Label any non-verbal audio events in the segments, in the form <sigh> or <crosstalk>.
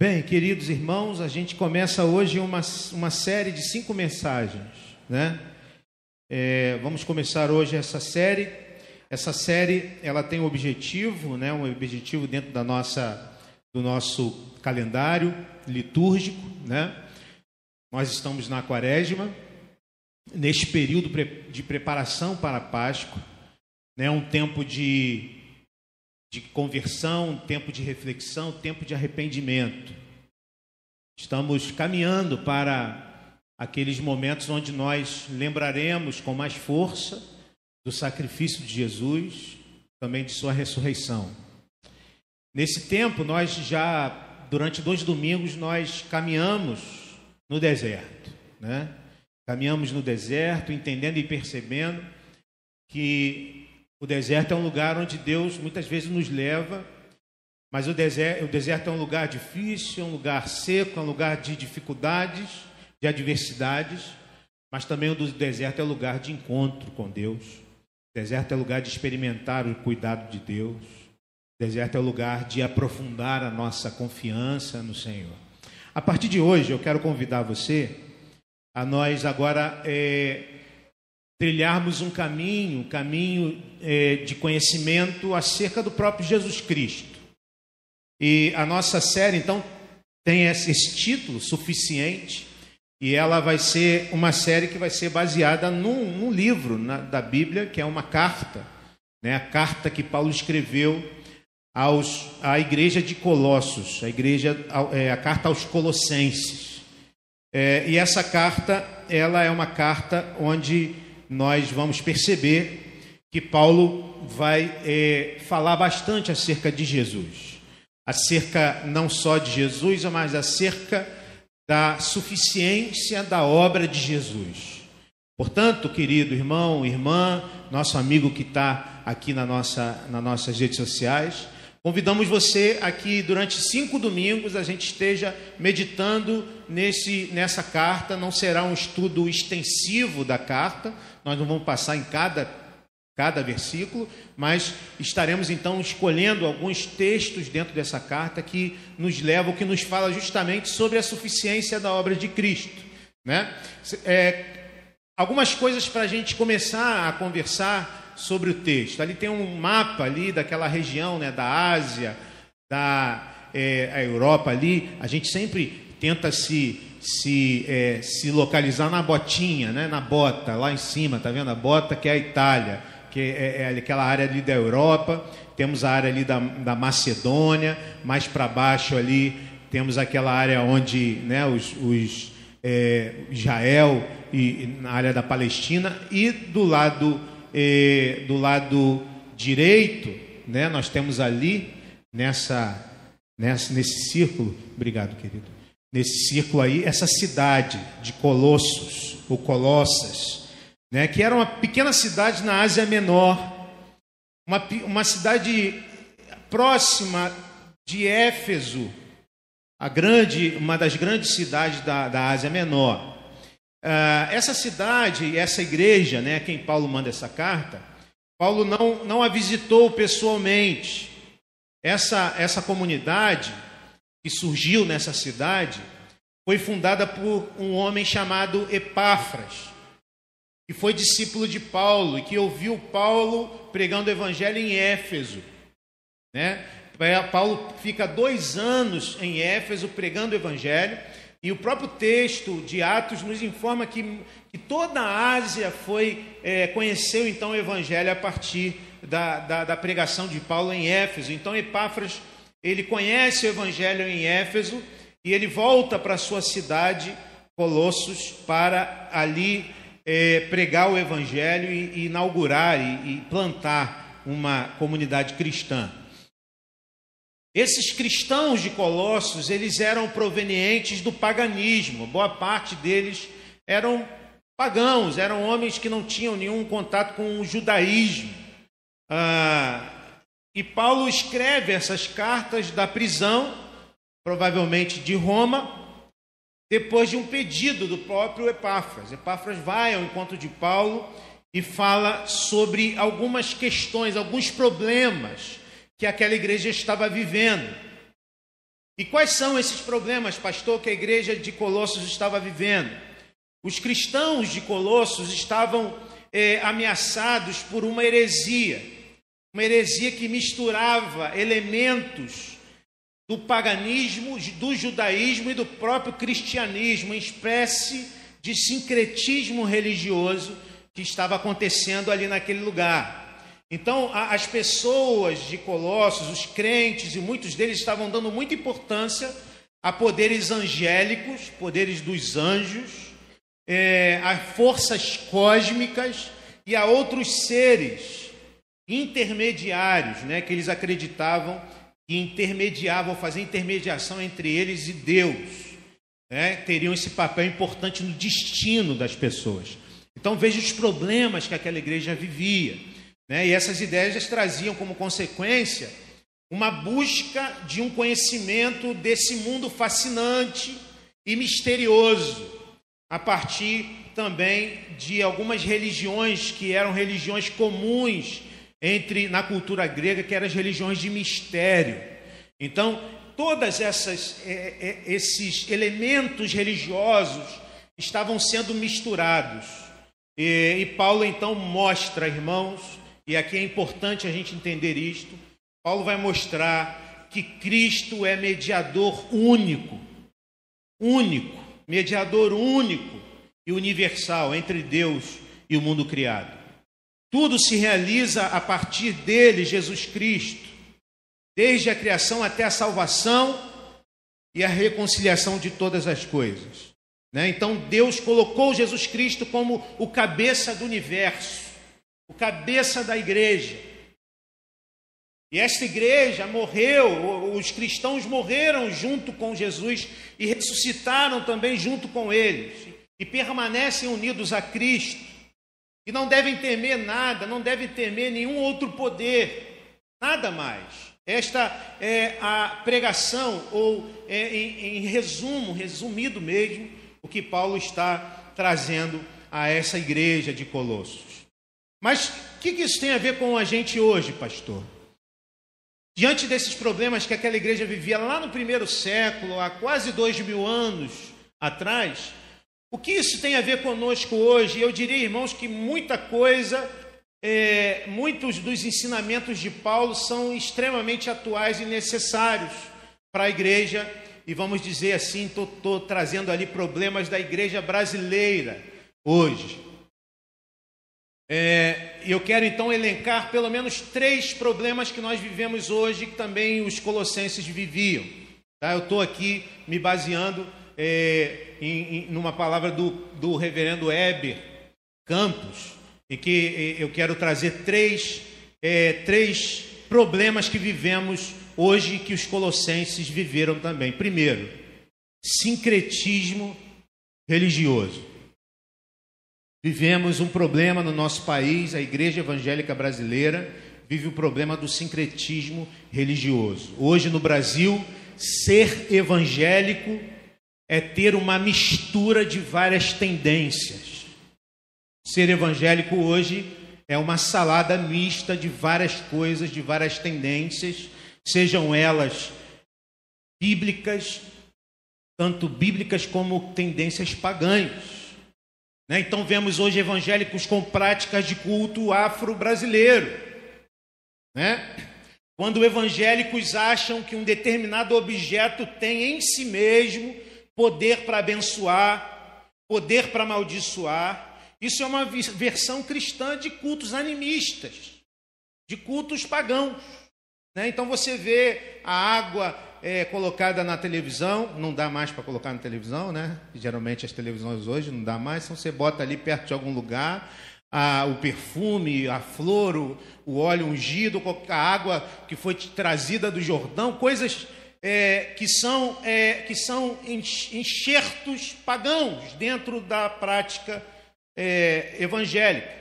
Bem, queridos irmãos, a gente começa hoje uma, uma série de cinco mensagens, né? É, vamos começar hoje essa série. Essa série, ela tem um objetivo, né? Um objetivo dentro da nossa, do nosso calendário litúrgico, né? Nós estamos na Quaresma, neste período de preparação para a Páscoa, né? Um tempo de de conversão, tempo de reflexão, tempo de arrependimento. Estamos caminhando para aqueles momentos onde nós lembraremos com mais força do sacrifício de Jesus, também de sua ressurreição. Nesse tempo, nós já, durante dois domingos, nós caminhamos no deserto, né? Caminhamos no deserto, entendendo e percebendo que o deserto é um lugar onde Deus muitas vezes nos leva, mas o deserto, o deserto é um lugar difícil, é um lugar seco, é um lugar de dificuldades, de adversidades, mas também o deserto é lugar de encontro com Deus. O deserto é lugar de experimentar o cuidado de Deus. O deserto é lugar de aprofundar a nossa confiança no Senhor. A partir de hoje, eu quero convidar você a nós agora é, trilharmos um caminho, um caminho é, de conhecimento acerca do próprio Jesus Cristo. E a nossa série, então, tem esse, título suficiente, e ela vai ser uma série que vai ser baseada num, num livro na, da Bíblia, que é uma carta, né? a carta que Paulo escreveu aos, à igreja de Colossos, a, igreja, é, a carta aos Colossenses. É, e essa carta, ela é uma carta onde nós vamos perceber que Paulo vai é, falar bastante acerca de Jesus, acerca não só de Jesus, mas acerca da suficiência da obra de Jesus. Portanto, querido irmão, irmã, nosso amigo que está aqui na nossa, nas nossas redes sociais, Convidamos você aqui durante cinco domingos a gente esteja meditando nesse, nessa carta. Não será um estudo extensivo da carta, nós não vamos passar em cada, cada versículo, mas estaremos então escolhendo alguns textos dentro dessa carta que nos levam, que nos fala justamente sobre a suficiência da obra de Cristo. Né? É, algumas coisas para a gente começar a conversar sobre o texto. Ali tem um mapa ali daquela região, né, da Ásia, da é, a Europa ali. A gente sempre tenta se se, é, se localizar na botinha, né, na bota, lá em cima, tá vendo a bota que é a Itália, que é, é aquela área ali da Europa. Temos a área ali da, da Macedônia, mais para baixo ali temos aquela área onde né, os, os é, Israel e na área da Palestina e do lado eh, do lado direito, né, nós temos ali, nessa, nessa, nesse círculo, obrigado, querido, nesse círculo aí, essa cidade de Colossos, ou Colossas, né, que era uma pequena cidade na Ásia Menor, uma, uma cidade próxima de Éfeso, a grande, uma das grandes cidades da, da Ásia Menor. Uh, essa cidade, essa igreja, né, a quem Paulo manda essa carta, Paulo não, não a visitou pessoalmente. Essa, essa comunidade que surgiu nessa cidade foi fundada por um homem chamado Epáfras, que foi discípulo de Paulo e que ouviu Paulo pregando o evangelho em Éfeso. Né? Paulo fica dois anos em Éfeso pregando o evangelho e o próprio texto de Atos nos informa que, que toda a Ásia foi é, conheceu então o Evangelho a partir da, da, da, pregação de Paulo em Éfeso. Então Epáfras ele conhece o Evangelho em Éfeso e ele volta para sua cidade Colossos para ali é, pregar o Evangelho e, e inaugurar e, e plantar uma comunidade cristã. Esses cristãos de Colossos, eles eram provenientes do paganismo. Boa parte deles eram pagãos, eram homens que não tinham nenhum contato com o judaísmo. Ah, e Paulo escreve essas cartas da prisão, provavelmente de Roma, depois de um pedido do próprio Epáfras. Epáfras vai ao encontro de Paulo e fala sobre algumas questões, alguns problemas que aquela igreja estava vivendo. E quais são esses problemas, pastor, que a igreja de Colossos estava vivendo? Os cristãos de Colossos estavam é, ameaçados por uma heresia, uma heresia que misturava elementos do paganismo, do judaísmo e do próprio cristianismo, em espécie de sincretismo religioso que estava acontecendo ali naquele lugar. Então, as pessoas de Colossos, os crentes e muitos deles estavam dando muita importância a poderes angélicos, poderes dos anjos, é, a forças cósmicas e a outros seres intermediários, né, que eles acreditavam que intermediavam, faziam intermediação entre eles e Deus. Né, teriam esse papel importante no destino das pessoas. Então veja os problemas que aquela igreja vivia. Né, e essas ideias traziam como consequência uma busca de um conhecimento desse mundo fascinante e misterioso a partir também de algumas religiões que eram religiões comuns entre na cultura grega, que eram as religiões de mistério. Então, todas essas é, é, esses elementos religiosos estavam sendo misturados. E, e Paulo então mostra, irmãos, e aqui é importante a gente entender isto. Paulo vai mostrar que Cristo é mediador único, único mediador único e universal entre Deus e o mundo criado. Tudo se realiza a partir dele, Jesus Cristo, desde a criação até a salvação e a reconciliação de todas as coisas. Né? Então Deus colocou Jesus Cristo como o cabeça do universo, o cabeça da igreja. E esta igreja morreu, os cristãos morreram junto com Jesus e ressuscitaram também junto com eles, e permanecem unidos a Cristo, e não devem temer nada, não devem temer nenhum outro poder, nada mais. Esta é a pregação, ou é, em, em resumo, resumido mesmo, o que Paulo está trazendo a essa igreja de Colossos. Mas o que, que isso tem a ver com a gente hoje, pastor? Diante desses problemas que aquela igreja vivia lá no primeiro século, há quase dois mil anos atrás, o que isso tem a ver conosco hoje? Eu diria, irmãos, que muita coisa, é, muitos dos ensinamentos de Paulo são extremamente atuais e necessários para a igreja, e vamos dizer assim, estou trazendo ali problemas da igreja brasileira hoje. É, eu quero então elencar pelo menos três problemas que nós vivemos hoje, que também os colossenses viviam. Tá? Eu estou aqui me baseando é, em, em numa palavra do, do reverendo Heber Campos, em que eu quero trazer três, é, três problemas que vivemos hoje e que os colossenses viveram também. Primeiro, sincretismo religioso. Vivemos um problema no nosso país, a igreja evangélica brasileira vive o problema do sincretismo religioso. Hoje no Brasil, ser evangélico é ter uma mistura de várias tendências. Ser evangélico hoje é uma salada mista de várias coisas, de várias tendências, sejam elas bíblicas, tanto bíblicas como tendências pagãs. Né? Então vemos hoje evangélicos com práticas de culto afro-brasileiro. Né? Quando evangélicos acham que um determinado objeto tem em si mesmo poder para abençoar, poder para amaldiçoar, isso é uma versão cristã de cultos animistas, de cultos pagãos. Né? Então você vê a água é, colocada na televisão, não dá mais para colocar na televisão, né? Geralmente as televisões hoje não dá mais, então você bota ali perto de algum lugar a, o perfume, a flor, o, o, óleo ungido, a água que foi trazida do Jordão, coisas é, que são, é, que são enxertos pagãos dentro da prática é, evangélica.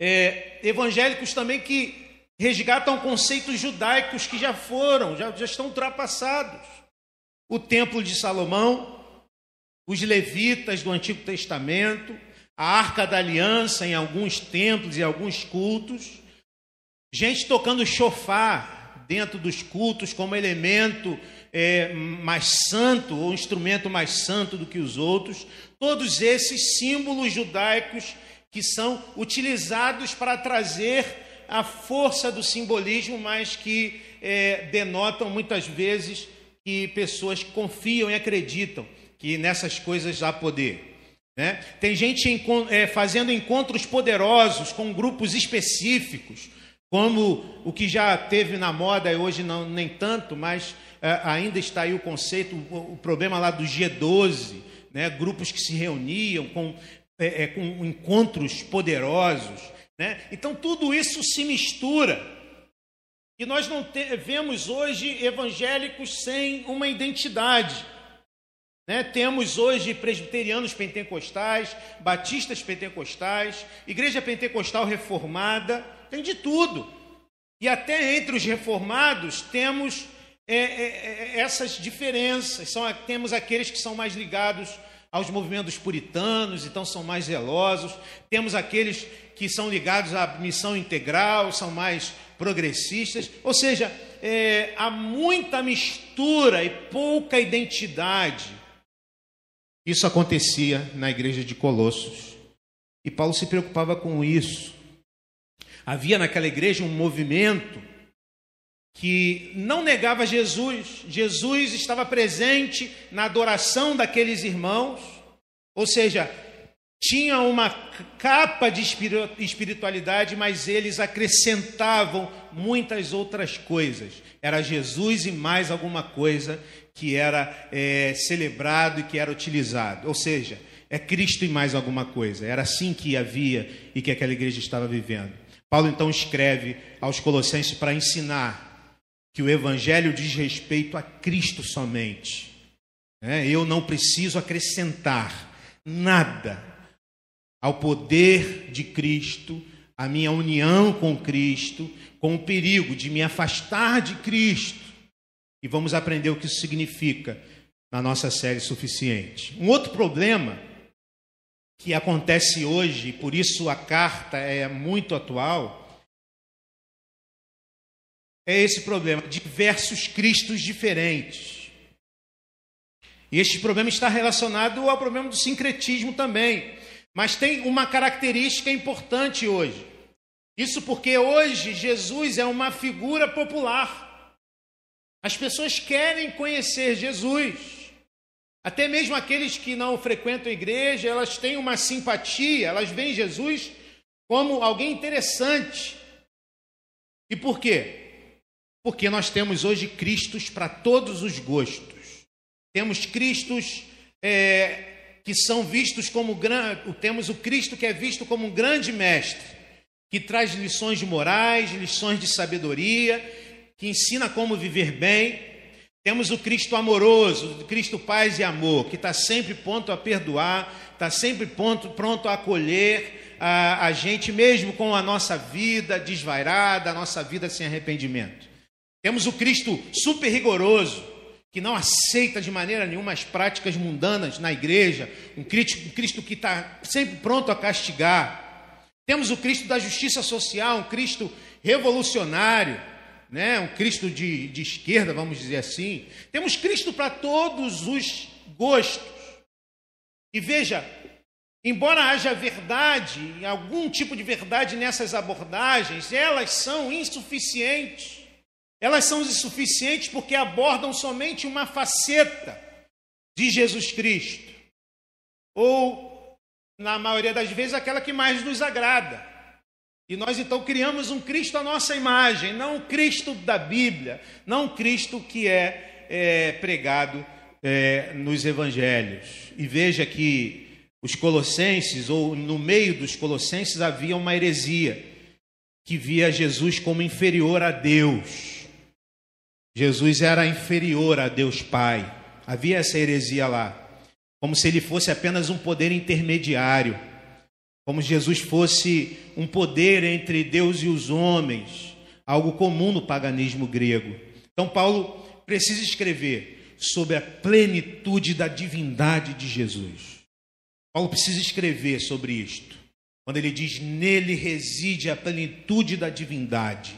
É, evangélicos também que resgatam conceitos judaicos que já foram, já, já estão ultrapassados. O Templo de Salomão, os levitas do Antigo Testamento, a Arca da Aliança em alguns templos e alguns cultos, gente tocando chofar dentro dos cultos como elemento é, mais santo, ou instrumento mais santo do que os outros. Todos esses símbolos judaicos que são utilizados para trazer a força do simbolismo, mas que é, denotam muitas vezes que pessoas confiam e acreditam que nessas coisas há poder. Né? Tem gente é, fazendo encontros poderosos com grupos específicos, como o que já teve na moda e hoje não, nem tanto, mas é, ainda está aí o conceito, o, o, problema lá do G12, né? grupos que se reuniam com, é, é com encontros poderosos. Né? Então tudo isso se mistura. E nós não te, vemos hoje evangélicos sem uma identidade. Né? Temos hoje presbiterianos pentecostais, batistas pentecostais, igreja pentecostal reformada, tem de tudo. E até entre os reformados temos é, é, é, essas diferenças. São, temos aqueles que são mais ligados aos movimentos puritanos, então são mais zelosos. Temos aqueles que são ligados à missão integral, são mais progressistas. Ou seja, é, há muita mistura e pouca identidade isso acontecia na igreja de Colossos. E Paulo se preocupava com isso. Havia naquela igreja um movimento que não negava Jesus. Jesus estava presente na adoração daqueles irmãos, ou seja, tinha uma capa de espiritualidade, mas eles acrescentavam muitas outras coisas. Era Jesus e mais alguma coisa que era é, celebrado e que era utilizado. Ou seja, é Cristo e mais alguma coisa. Era assim que havia e que aquela igreja estava vivendo. Paulo então escreve aos Colossenses para ensinar que o Evangelho diz respeito a Cristo somente. É, eu não preciso acrescentar nada ao poder de Cristo, à minha união com Cristo, com o perigo de me afastar de Cristo. E vamos aprender o que isso significa na nossa série suficiente. Um outro problema que acontece hoje, e por isso a carta é muito atual, é esse problema, diversos Cristos diferentes. E este problema está relacionado ao problema do sincretismo também. Mas tem uma característica importante hoje. Isso porque hoje Jesus é uma figura popular. As pessoas querem conhecer Jesus. Até mesmo aqueles que não frequentam a igreja, elas têm uma simpatia, elas veem Jesus como alguém interessante. E por quê? Porque nós temos hoje Cristos para todos os gostos. Temos Cristos é, que são vistos como temos o Cristo que é visto como um grande mestre, que traz lições de morais, lições de sabedoria, que ensina como viver bem. Temos o Cristo amoroso, o Cristo paz e amor, que está sempre pronto a perdoar, está sempre pronto, pronto a acolher a, a gente, mesmo com a nossa vida desvairada, a nossa vida sem arrependimento. Temos o Cristo super rigoroso, que não aceita de maneira nenhuma as práticas mundanas na igreja, um Cristo, um Cristo que está sempre pronto a castigar. Temos o Cristo da justiça social, um Cristo revolucionário, né? um Cristo de, de esquerda, vamos dizer assim. Temos Cristo para todos os gostos. E veja, embora haja verdade, algum tipo de verdade nessas abordagens, elas são insuficientes. Elas são insuficientes porque abordam somente uma faceta de Jesus Cristo. Ou, na maioria das vezes, aquela que mais nos agrada. E nós então criamos um Cristo à nossa imagem, não o Cristo da Bíblia, não o Cristo que é, é pregado é, nos evangelhos. E veja que os colossenses, ou no meio dos colossenses, havia uma heresia que via Jesus como inferior a Deus. Jesus era inferior a Deus Pai. Havia essa heresia lá. Como se ele fosse apenas um poder intermediário. Como se Jesus fosse um poder entre Deus e os homens. Algo comum no paganismo grego. Então, Paulo precisa escrever sobre a plenitude da divindade de Jesus. Paulo precisa escrever sobre isto. Quando ele diz: Nele reside a plenitude da divindade.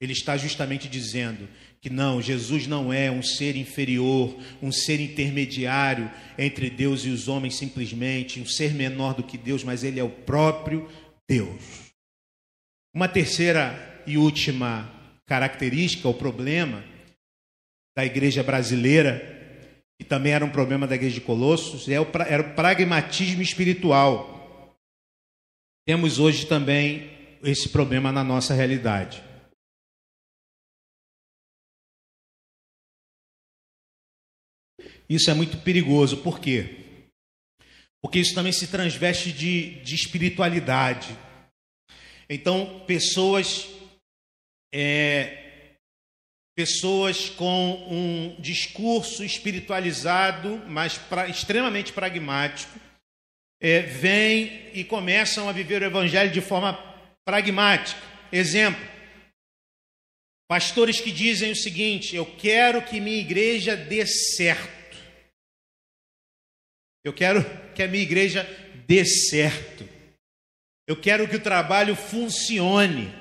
Ele está justamente dizendo que não, Jesus não é um ser inferior, um ser intermediário entre Deus e os homens simplesmente, um ser menor do que Deus, mas ele é o próprio Deus. Uma terceira e última característica, o problema da igreja brasileira, que também era um problema da igreja de Colossos, é era o pragmatismo espiritual. Temos hoje também esse problema na nossa realidade. Isso é muito perigoso, por quê? Porque isso também se transveste de, de espiritualidade. Então, pessoas, é, pessoas com um discurso espiritualizado, mas pra, extremamente pragmático, é, vêm e começam a viver o evangelho de forma pragmática. Exemplo: pastores que dizem o seguinte: eu quero que minha igreja dê certo. Eu quero que a minha igreja dê certo. Eu quero que o trabalho funcione.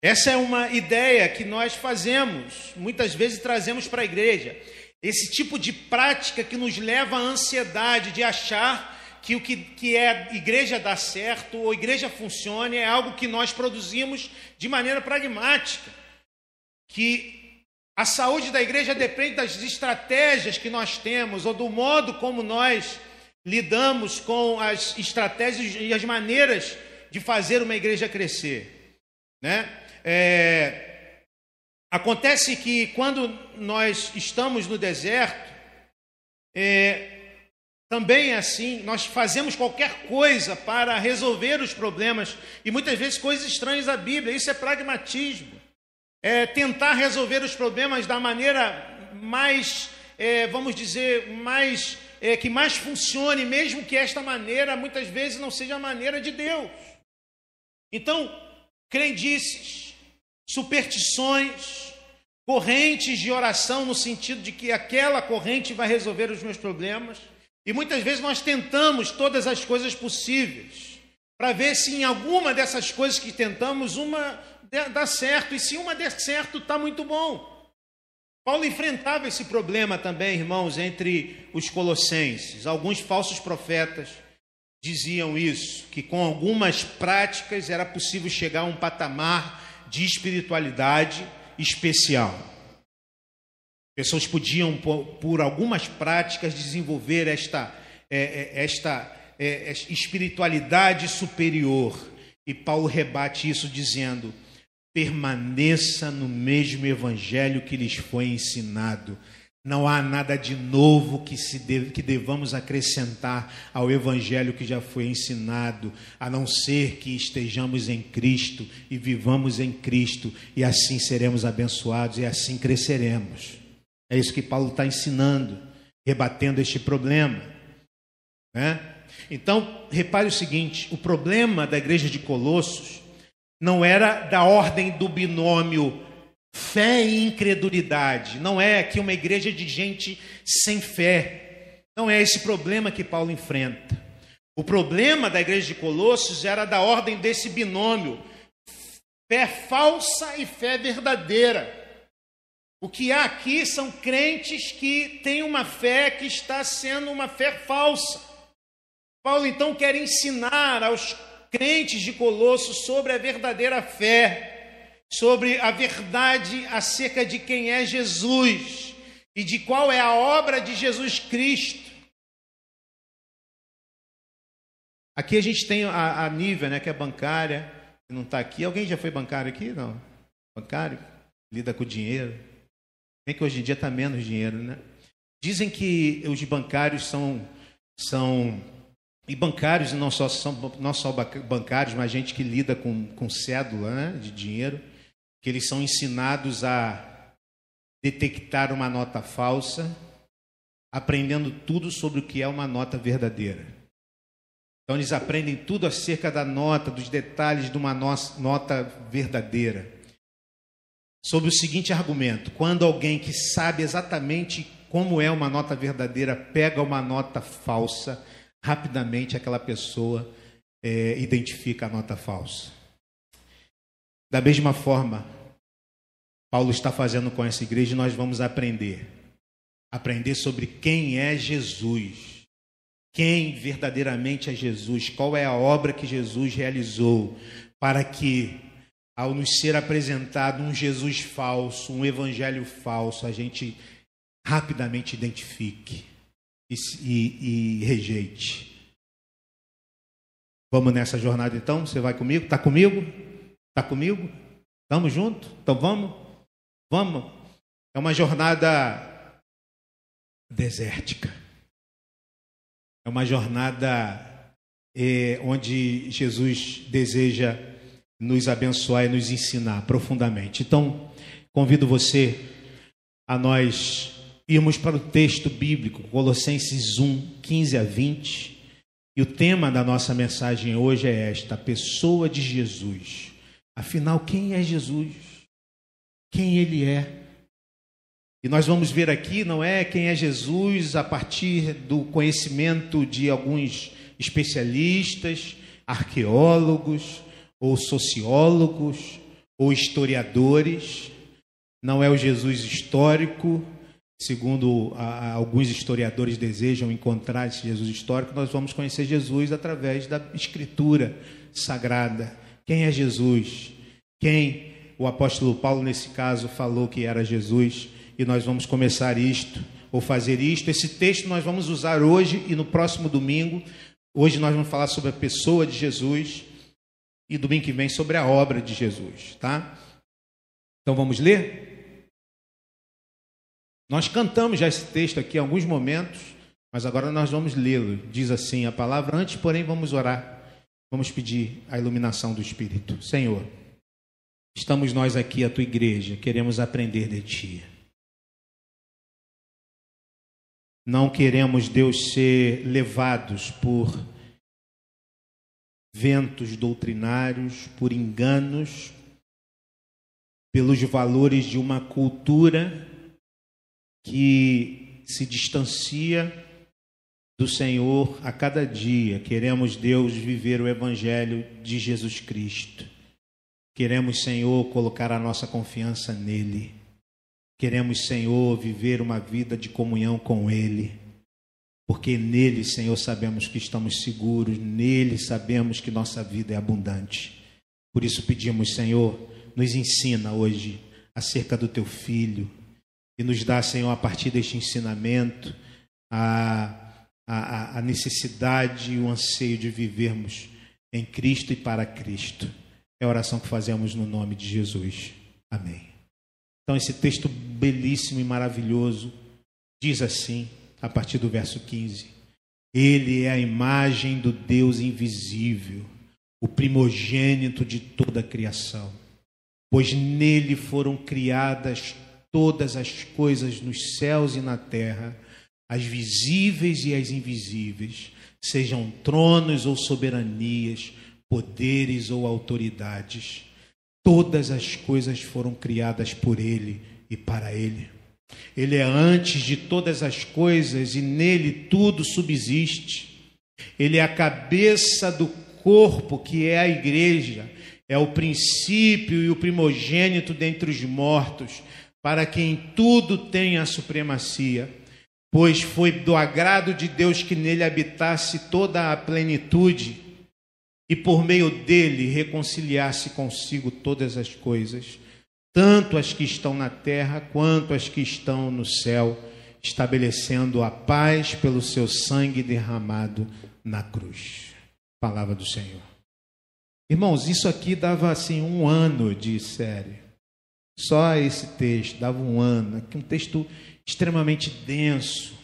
Essa é uma ideia que nós fazemos, muitas vezes trazemos para a igreja. Esse tipo de prática que nos leva à ansiedade de achar que o que, que é igreja dá certo ou igreja funcione é algo que nós produzimos de maneira pragmática. Que a saúde da igreja depende das estratégias que nós temos ou do modo como nós lidamos com as estratégias e as maneiras de fazer uma igreja crescer. Né? É, acontece que quando nós estamos no deserto, é, também é assim, nós fazemos qualquer coisa para resolver os problemas e muitas vezes coisas estranhas à Bíblia, isso é pragmatismo é, tentar resolver os problemas da maneira mais, é, vamos dizer, mais é, que mais funcione, mesmo que esta maneira muitas vezes não seja a maneira de Deus. Então, crendices, superstições, correntes de oração no sentido de que aquela corrente vai resolver os meus problemas. E muitas vezes nós tentamos todas as coisas possíveis para ver se em alguma dessas coisas que tentamos uma dá certo, e se uma der certo, está muito bom. Paulo enfrentava esse problema também, irmãos, entre os colossenses. Alguns falsos profetas diziam isso, que com algumas práticas era possível chegar a um patamar de espiritualidade especial. Pessoas podiam, por, algumas práticas, desenvolver esta, é, é, esta é, espiritualidade superior. E Paulo rebate isso dizendo: permaneça no mesmo evangelho que lhes foi ensinado. Não há nada de novo que, se que devamos acrescentar ao evangelho que já foi ensinado, a não ser que estejamos em Cristo e vivamos em Cristo, e assim seremos abençoados e assim cresceremos. É isso que Paulo está ensinando, rebatendo este problema. Né? Então, repare o seguinte: o problema da igreja de Colossos não era da ordem do binômio fé e incredulidade. Não é aqui uma igreja de gente sem fé. Não é esse problema que Paulo enfrenta. O problema da igreja de Colossos era da ordem desse binômio fé falsa e fé verdadeira. O que há aqui são crentes que têm uma fé que está sendo uma fé falsa. Paulo então quer ensinar aos crentes de Colosso sobre a verdadeira fé, sobre a verdade acerca de quem é Jesus e de qual é a obra de Jesus Cristo. Aqui a gente tem a, a Nívia, né, que é bancária, que não está aqui. Alguém já foi bancário aqui? Não. Bancário? Lida com dinheiro. Bem que hoje em dia está menos dinheiro, né? Dizem que os bancários são, são e bancários, não só, são, não só bancários, mas gente que lida com, com cédula né, de dinheiro, que eles são ensinados a detectar uma nota falsa, aprendendo tudo sobre o que é uma nota verdadeira. Então, eles aprendem tudo acerca da nota, dos detalhes de uma nota verdadeira. Sobre o seguinte argumento: quando alguém que sabe exatamente como é uma nota verdadeira pega uma nota falsa, rapidamente aquela pessoa é, identifica a nota falsa. Da mesma forma, Paulo está fazendo com essa igreja e nós vamos aprender. Aprender sobre quem é Jesus. Quem verdadeiramente é Jesus, qual é a obra que Jesus realizou para que, ao nos ser apresentado um Jesus falso, um evangelho falso, a gente rapidamente identifique e, e, rejeite. Vamos nessa jornada então? Você vai comigo? Está comigo? Está comigo? Estamos juntos? Então vamos? Vamos. É uma jornada desértica. É uma jornada é, onde Jesus deseja nos abençoar e nos ensinar profundamente. Então, convido você a nós irmos para o texto bíblico, Colossenses 1, 15 a 20. E o tema da nossa mensagem hoje é esta: a pessoa de Jesus. Afinal, quem é Jesus? Quem ele é? E nós vamos ver aqui, não é quem é Jesus a partir do conhecimento de alguns especialistas, arqueólogos, ou sociólogos, ou historiadores. Não é o Jesus histórico, segundo a, alguns historiadores desejam encontrar esse Jesus histórico, nós vamos conhecer Jesus através da Escritura sagrada. Quem é Jesus? Quem o apóstolo Paulo, nesse caso, falou que era Jesus? E nós vamos começar isto, ou fazer isto. Esse texto nós vamos usar hoje e no próximo domingo. Hoje nós vamos falar sobre a pessoa de Jesus e domingo que vem sobre a obra de Jesus, tá? Então vamos ler? Nós cantamos já esse texto aqui em alguns momentos, mas agora nós vamos lê-lo. Diz assim a palavra, antes, porém, vamos orar. Vamos pedir a iluminação do Espírito. Senhor, estamos nós aqui, a tua igreja, queremos aprender de ti. Não queremos, Deus, ser levados por ventos doutrinários, por enganos, pelos valores de uma cultura que se distancia do Senhor a cada dia. Queremos, Deus, viver o Evangelho de Jesus Cristo. Queremos, Senhor, colocar a nossa confiança nele. Queremos, Senhor, viver uma vida de comunhão com Ele. Porque nele, Senhor, sabemos que estamos seguros, nele sabemos que nossa vida é abundante. Por isso pedimos, Senhor, nos ensina hoje acerca do teu filho, e nos dá, Senhor, a partir deste ensinamento, a, a, a necessidade e o anseio de vivermos em Cristo e para Cristo. É a oração que fazemos no nome de Jesus. Amém. Então, esse texto belíssimo e maravilhoso diz assim, a partir do verso 15: Ele é a imagem do Deus invisível, o primogênito de toda a criação, pois nele foram criadas todas as coisas nos céus e na terra, as visíveis e as invisíveis, sejam tronos ou soberanias, poderes ou autoridades. Todas as coisas foram criadas por Ele e para Ele. Ele é antes de todas as coisas e nele tudo subsiste. Ele é a cabeça do corpo que é a igreja, é o princípio e o primogênito dentre os mortos para quem tudo tem a supremacia, pois foi do agrado de Deus que nele habitasse toda a plenitude e por meio dele reconciliasse consigo todas as coisas, tanto as que estão na terra quanto as que estão no céu, estabelecendo a paz pelo seu sangue derramado na cruz. Palavra do Senhor. Irmãos, isso aqui dava assim um ano de série. Só esse texto dava um ano, um texto extremamente denso,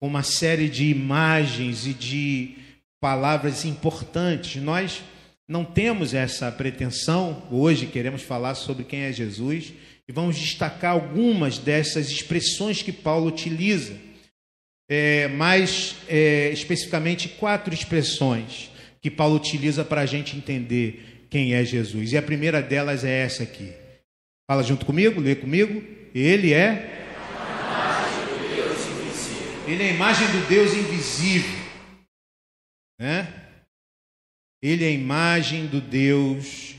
com uma série de imagens e de palavras importantes. Nós não temos essa pretensão, hoje queremos falar sobre quem é Jesus e vamos destacar algumas dessas expressões que Paulo utiliza, é, mais é, especificamente quatro expressões que Paulo utiliza para a gente entender quem é Jesus. E a primeira delas é essa aqui. Fala junto comigo, lê comigo. Ele é. Ele é a imagem do Deus invisível. Né? Ele é a imagem do Deus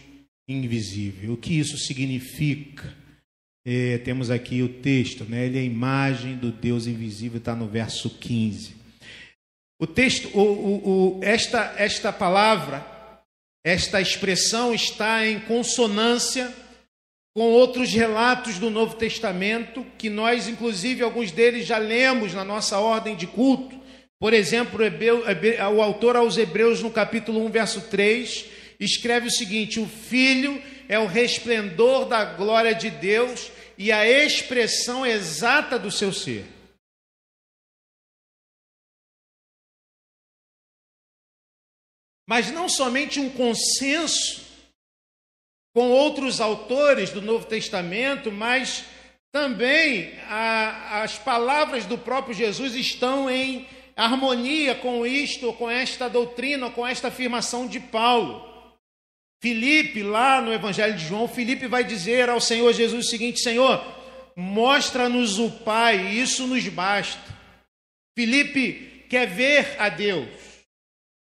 invisível. O que isso significa? É, temos aqui o texto, né? ele é a imagem do Deus invisível, está no verso 15. O texto, o, o, o, esta, esta palavra, esta expressão está em consonância com outros relatos do Novo Testamento, que nós, inclusive, alguns deles já lemos na nossa ordem de culto. Por exemplo, o autor aos Hebreus, no capítulo 1, verso 3, escreve o seguinte: O Filho é o resplendor da glória de Deus e a expressão exata do seu ser. Mas não somente um consenso com outros autores do Novo Testamento, mas também a, as palavras do próprio Jesus estão em harmonia com isto, com esta doutrina, com esta afirmação de Paulo. Filipe, lá no Evangelho de João, Filipe vai dizer ao Senhor Jesus o seguinte: Senhor, mostra-nos o Pai, isso nos basta. Filipe quer ver a Deus,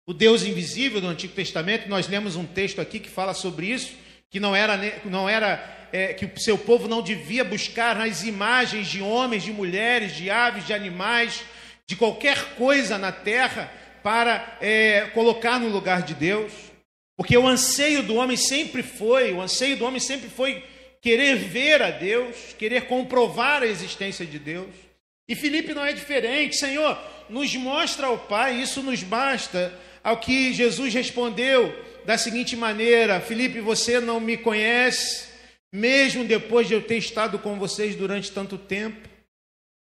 o Deus invisível do Antigo Testamento. Nós lemos um texto aqui que fala sobre isso, que não era, não era é, que o seu povo não devia buscar nas imagens de homens, de mulheres, de aves, de animais, de qualquer coisa na terra para é, colocar no lugar de Deus. Porque o anseio do homem sempre foi, o anseio do homem sempre foi querer ver a Deus, querer comprovar a existência de Deus. E Felipe não é diferente, Senhor, nos mostra ao Pai, isso nos basta. Ao que Jesus respondeu da seguinte maneira: Felipe, você não me conhece, mesmo depois de eu ter estado com vocês durante tanto tempo.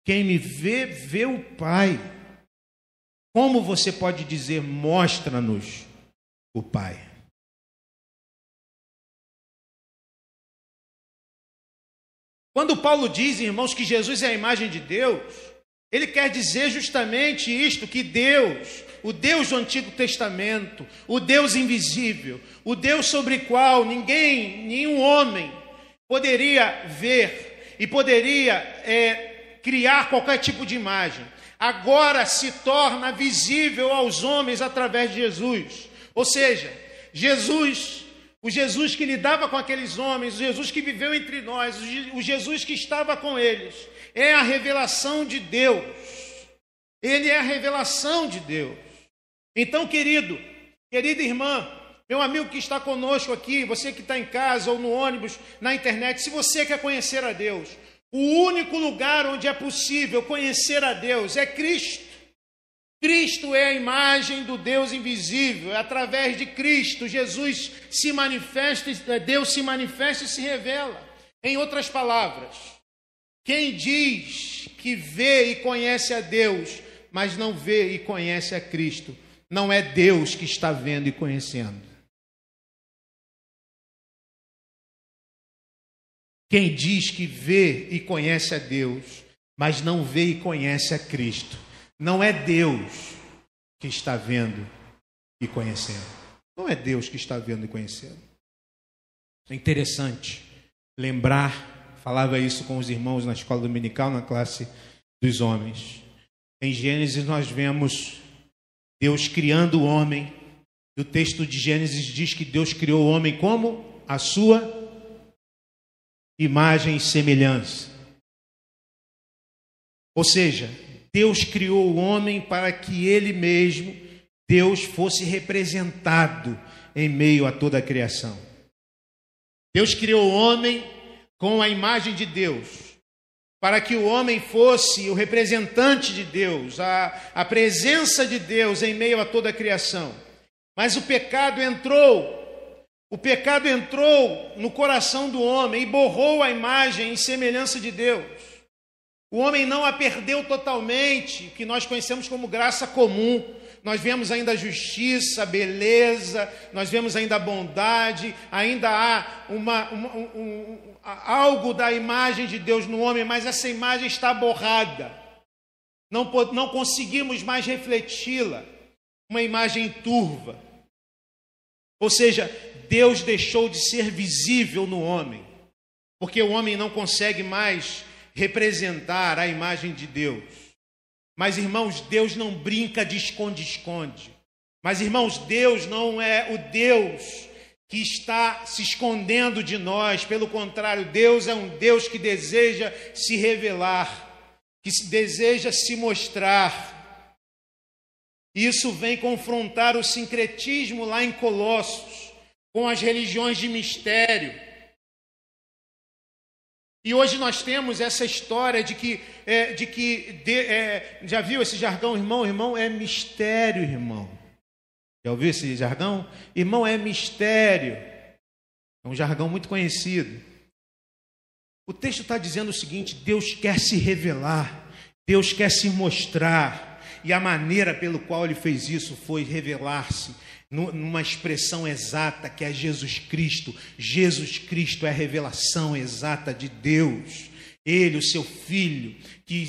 Quem me vê, vê o Pai. Como você pode dizer, mostra-nos o Pai? Quando Paulo diz, irmãos, que Jesus é a imagem de Deus, ele quer dizer justamente isto: que Deus, o Deus do Antigo Testamento, o Deus invisível, o Deus sobre o qual ninguém, nenhum homem poderia ver e poderia é, criar qualquer tipo de imagem, agora se torna visível aos homens através de Jesus. Ou seja, Jesus o Jesus que lidava com aqueles homens, o Jesus que viveu entre nós, o Jesus que estava com eles, é a revelação de Deus. Ele é a revelação de Deus. Então, querido, querida irmã, meu amigo que está conosco aqui, você que está em casa ou no ônibus, na internet, se você quer conhecer a Deus, o único lugar onde é possível conhecer a Deus é Cristo. Cristo é a imagem do Deus invisível. Através de Cristo, Jesus se manifesta, Deus se manifesta e se revela. Em outras palavras, quem diz que vê e conhece a Deus, mas não vê e conhece a Cristo, não é Deus que está vendo e conhecendo. Quem diz que vê e conhece a Deus, mas não vê e conhece a Cristo, não é Deus que está vendo e conhecendo. Não é Deus que está vendo e conhecendo. É interessante lembrar, falava isso com os irmãos na escola dominical, na classe dos homens. Em Gênesis nós vemos Deus criando o homem. E o texto de Gênesis diz que Deus criou o homem como a sua imagem e semelhança. Ou seja, Deus criou o homem para que ele mesmo, Deus, fosse representado em meio a toda a criação. Deus criou o homem com a imagem de Deus, para que o homem fosse o representante de Deus, a, a presença de Deus em meio a toda a criação. Mas o pecado entrou, o pecado entrou no coração do homem e borrou a imagem e semelhança de Deus. O homem não a perdeu totalmente, que nós conhecemos como graça comum. Nós vemos ainda a justiça, a beleza, nós vemos ainda a bondade, ainda há uma, uma um, algo da imagem de Deus no homem, mas essa imagem está borrada. Não, não conseguimos mais refleti-la. Uma imagem turva. Ou seja, Deus deixou de ser visível no homem, porque o homem não consegue mais representar a imagem de Deus. Mas, irmãos, Deus não brinca de esconde-esconde. Mas, irmãos, Deus não é o Deus que está se escondendo de nós. Pelo contrário, Deus é um Deus que deseja se revelar, que deseja se mostrar. Isso vem confrontar o sincretismo lá em Colossos, com as religiões de mistério. E hoje nós temos essa história de que, é, de que de, é, já viu esse jargão, irmão? Irmão é mistério, irmão. Já ouviu esse jargão? Irmão é mistério. É um jargão muito conhecido. O texto está dizendo o seguinte: Deus quer se revelar, Deus quer se mostrar, e a maneira pelo qual ele fez isso foi revelar-se numa expressão exata que é Jesus Cristo. Jesus Cristo é a revelação exata de Deus. Ele, o seu Filho, que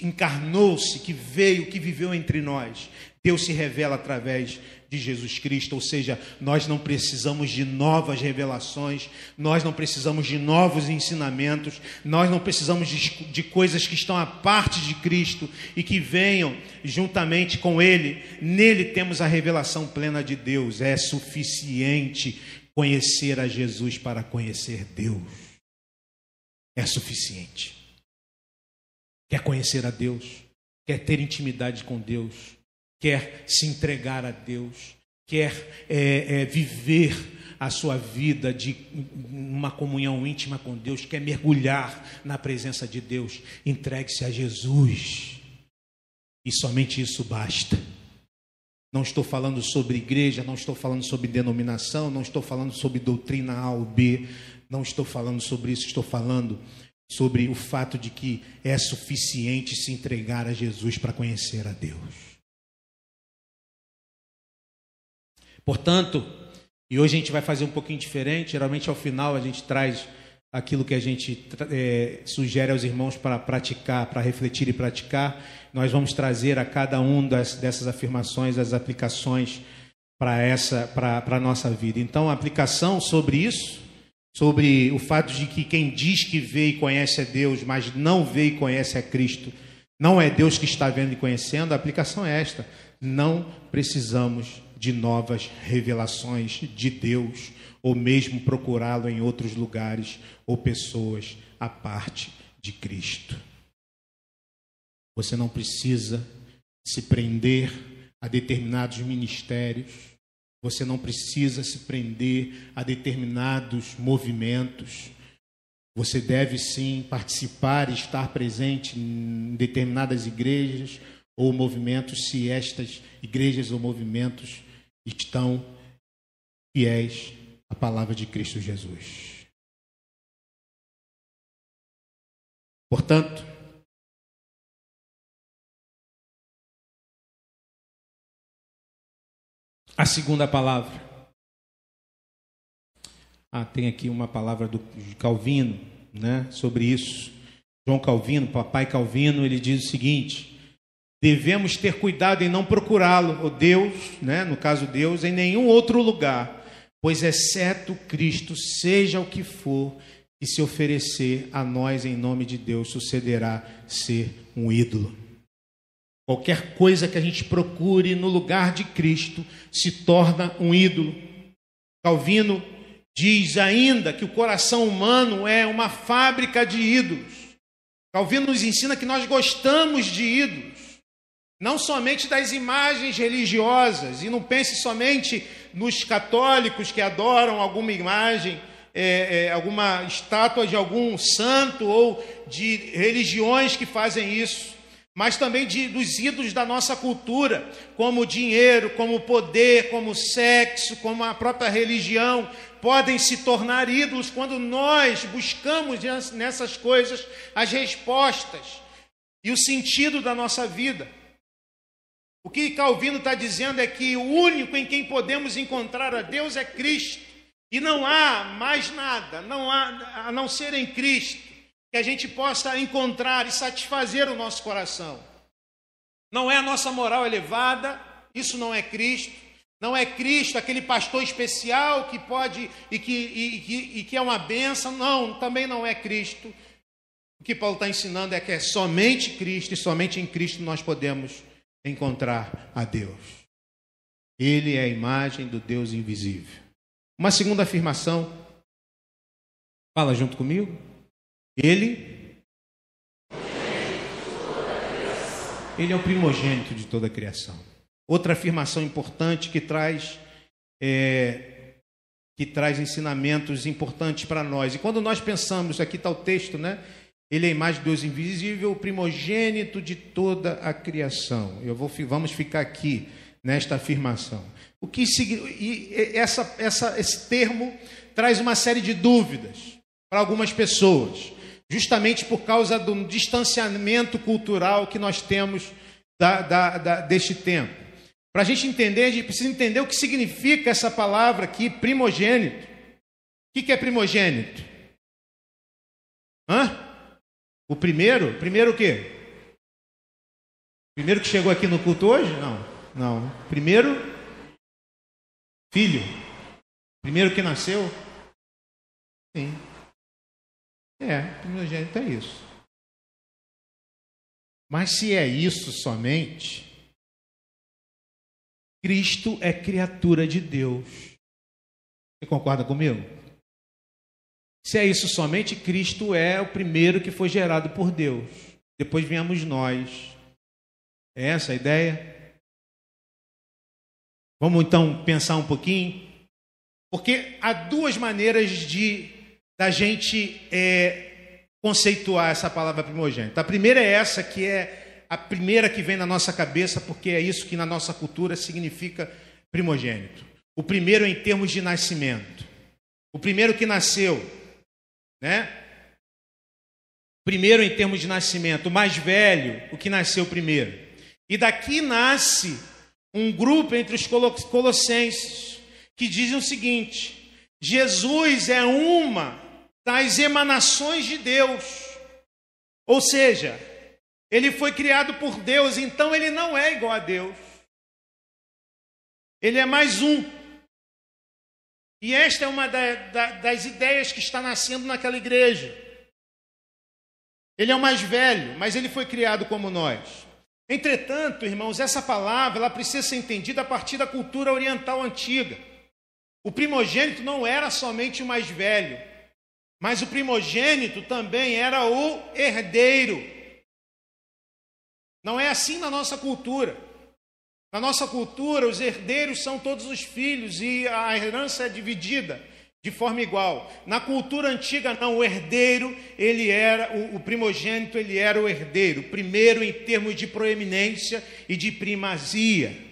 encarnou-se, que veio, que viveu entre nós. Deus se revela através de Jesus Cristo, ou seja, nós não precisamos de novas revelações, nós não precisamos de novos ensinamentos, nós não precisamos de, de coisas que estão à parte de Cristo e que venham juntamente com Ele. Nele temos a revelação plena de Deus. É suficiente conhecer a Jesus para conhecer Deus. É suficiente. Quer conhecer a Deus? Quer ter intimidade com Deus? quer se entregar a Deus, quer é, é, viver a sua vida de uma comunhão íntima com Deus, quer mergulhar na presença de Deus, entregue-se a Jesus. E somente isso basta. Não estou falando sobre igreja, não estou falando sobre denominação, não estou falando sobre doutrina A ou B, não estou falando sobre isso, estou falando sobre o fato de que é suficiente se entregar a Jesus para conhecer a Deus. Portanto, e hoje a gente vai fazer um pouquinho diferente, geralmente ao final a gente traz aquilo que a gente é, sugere aos irmãos para praticar, para refletir e praticar. Nós vamos trazer a cada um das, dessas afirmações as aplicações para essa para a nossa vida. Então, a aplicação sobre isso, sobre o fato de que quem diz que vê e conhece a Deus, mas não vê e conhece a Cristo, não é Deus que está vendo e conhecendo, a aplicação é esta: não precisamos de novas revelações de Deus, ou mesmo procurá-lo em outros lugares ou pessoas à parte de Cristo. Você não precisa se prender a determinados ministérios, você não precisa se prender a determinados movimentos. Você deve sim participar e estar presente em determinadas igrejas ou movimentos, se estas igrejas ou movimentos estão fiéis à palavra de Cristo Jesus. Portanto, a segunda palavra. Ah, tem aqui uma palavra do Calvino, né, sobre isso. João Calvino, papai Calvino, ele diz o seguinte: Devemos ter cuidado em não procurá-lo, o Deus, né, no caso Deus, em nenhum outro lugar, pois exceto Cristo, seja o que for, que se oferecer a nós em nome de Deus, sucederá ser um ídolo. Qualquer coisa que a gente procure no lugar de Cristo se torna um ídolo. Calvino diz ainda que o coração humano é uma fábrica de ídolos. Calvino nos ensina que nós gostamos de ídolos não somente das imagens religiosas, e não pense somente nos católicos que adoram alguma imagem, é, é, alguma estátua de algum santo ou de religiões que fazem isso, mas também de, dos ídolos da nossa cultura, como dinheiro, como o poder, como sexo, como a própria religião, podem se tornar ídolos quando nós buscamos nessas coisas as respostas e o sentido da nossa vida. O que Calvino está dizendo é que o único em quem podemos encontrar a Deus é Cristo. E não há mais nada, não há a não ser em Cristo, que a gente possa encontrar e satisfazer o nosso coração. Não é a nossa moral elevada, isso não é Cristo. Não é Cristo, aquele pastor especial que pode e que, e, e, e que é uma benção. Não, também não é Cristo. O que Paulo está ensinando é que é somente Cristo e somente em Cristo nós podemos encontrar a Deus. Ele é a imagem do Deus invisível. Uma segunda afirmação. Fala junto comigo. Ele. Ele é o primogênito de toda a criação. Outra afirmação importante que traz é, que traz ensinamentos importantes para nós. E quando nós pensamos, aqui está o texto, né? Ele é a imagem de Deus invisível, o primogênito de toda a criação. Eu vou, vamos ficar aqui nesta afirmação. O que e essa, essa, esse termo traz uma série de dúvidas para algumas pessoas, justamente por causa do distanciamento cultural que nós temos da, da, da, deste tempo. Para a gente entender, a gente precisa entender o que significa essa palavra aqui, primogênito. O que é primogênito? Hã? O primeiro? Primeiro o quê? Primeiro que chegou aqui no culto hoje? Não. Não. Primeiro, filho. Primeiro que nasceu? Sim. É, primogênito é isso. Mas se é isso somente, Cristo é criatura de Deus. Você concorda comigo? Se é isso somente, Cristo é o primeiro que foi gerado por Deus. Depois viemos nós. É essa a ideia? Vamos então pensar um pouquinho? Porque há duas maneiras de da gente é, conceituar essa palavra primogênito. A primeira é essa, que é a primeira que vem na nossa cabeça, porque é isso que na nossa cultura significa primogênito. O primeiro em termos de nascimento. O primeiro que nasceu, né? Primeiro em termos de nascimento, o mais velho, o que nasceu primeiro. E daqui nasce um grupo entre os colossenses que dizem o seguinte: Jesus é uma das emanações de Deus. Ou seja, ele foi criado por Deus, então ele não é igual a Deus. Ele é mais um. E esta é uma da, da, das ideias que está nascendo naquela igreja. Ele é o mais velho, mas ele foi criado como nós. Entretanto, irmãos, essa palavra ela precisa ser entendida a partir da cultura oriental antiga. O primogênito não era somente o mais velho, mas o primogênito também era o herdeiro. Não é assim na nossa cultura. Na nossa cultura, os herdeiros são todos os filhos e a herança é dividida de forma igual. Na cultura antiga, não, o herdeiro, ele era, o, o primogênito, ele era o herdeiro, primeiro em termos de proeminência e de primazia.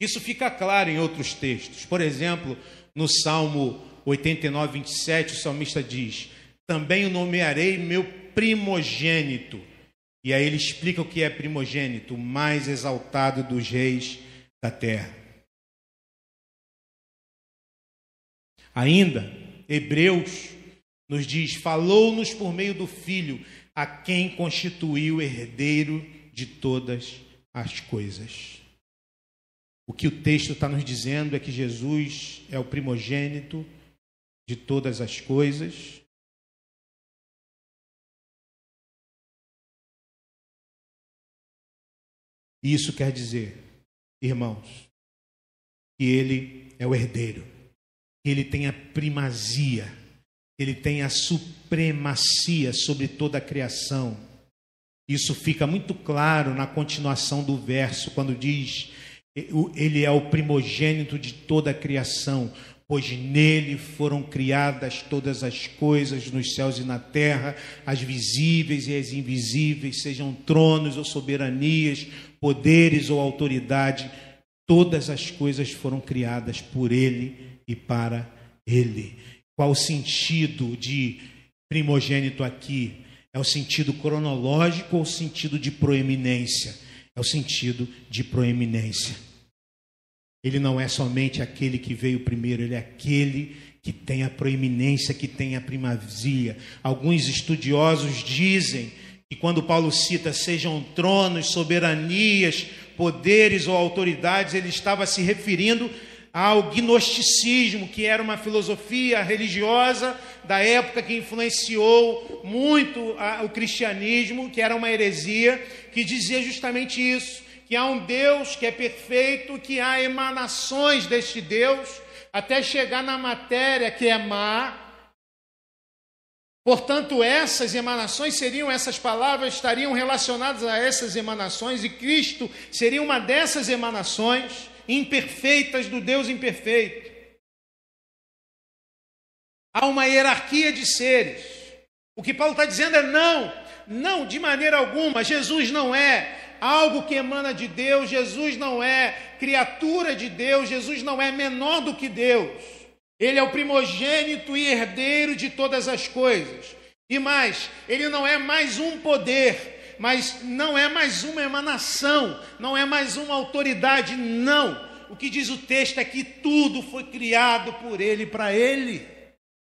Isso fica claro em outros textos. Por exemplo, no Salmo 89, 27, o salmista diz: Também o nomearei meu primogênito. E aí ele explica o que é primogênito, o mais exaltado dos reis da terra. Ainda, Hebreus nos diz: Falou-nos por meio do Filho, a quem constituiu herdeiro de todas as coisas. O que o texto está nos dizendo é que Jesus é o primogênito de todas as coisas. Isso quer dizer, irmãos, que ele é o herdeiro, que ele tem a primazia, ele tem a supremacia sobre toda a criação. Isso fica muito claro na continuação do verso, quando diz ele é o primogênito de toda a criação, pois nele foram criadas todas as coisas nos céus e na terra, as visíveis e as invisíveis, sejam tronos ou soberanias, poderes ou autoridade, todas as coisas foram criadas por ele e para ele. Qual o sentido de primogênito aqui? É o sentido cronológico ou o sentido de proeminência? é o sentido de proeminência. Ele não é somente aquele que veio primeiro, ele é aquele que tem a proeminência, que tem a primazia. Alguns estudiosos dizem que quando Paulo cita sejam tronos, soberanias, poderes ou autoridades, ele estava se referindo ao gnosticismo, que era uma filosofia religiosa da época que influenciou muito o cristianismo, que era uma heresia, que dizia justamente isso, que há um Deus que é perfeito, que há emanações deste Deus, até chegar na matéria que é má. Portanto, essas emanações seriam, essas palavras estariam relacionadas a essas emanações, e Cristo seria uma dessas emanações imperfeitas do Deus imperfeito. Há uma hierarquia de seres. O que Paulo está dizendo é não, não, de maneira alguma. Jesus não é algo que emana de Deus, Jesus não é criatura de Deus, Jesus não é menor do que Deus. Ele é o primogênito e herdeiro de todas as coisas. E mais, ele não é mais um poder, mas não é mais uma emanação, não é mais uma autoridade, não. O que diz o texto é que tudo foi criado por ele para ele.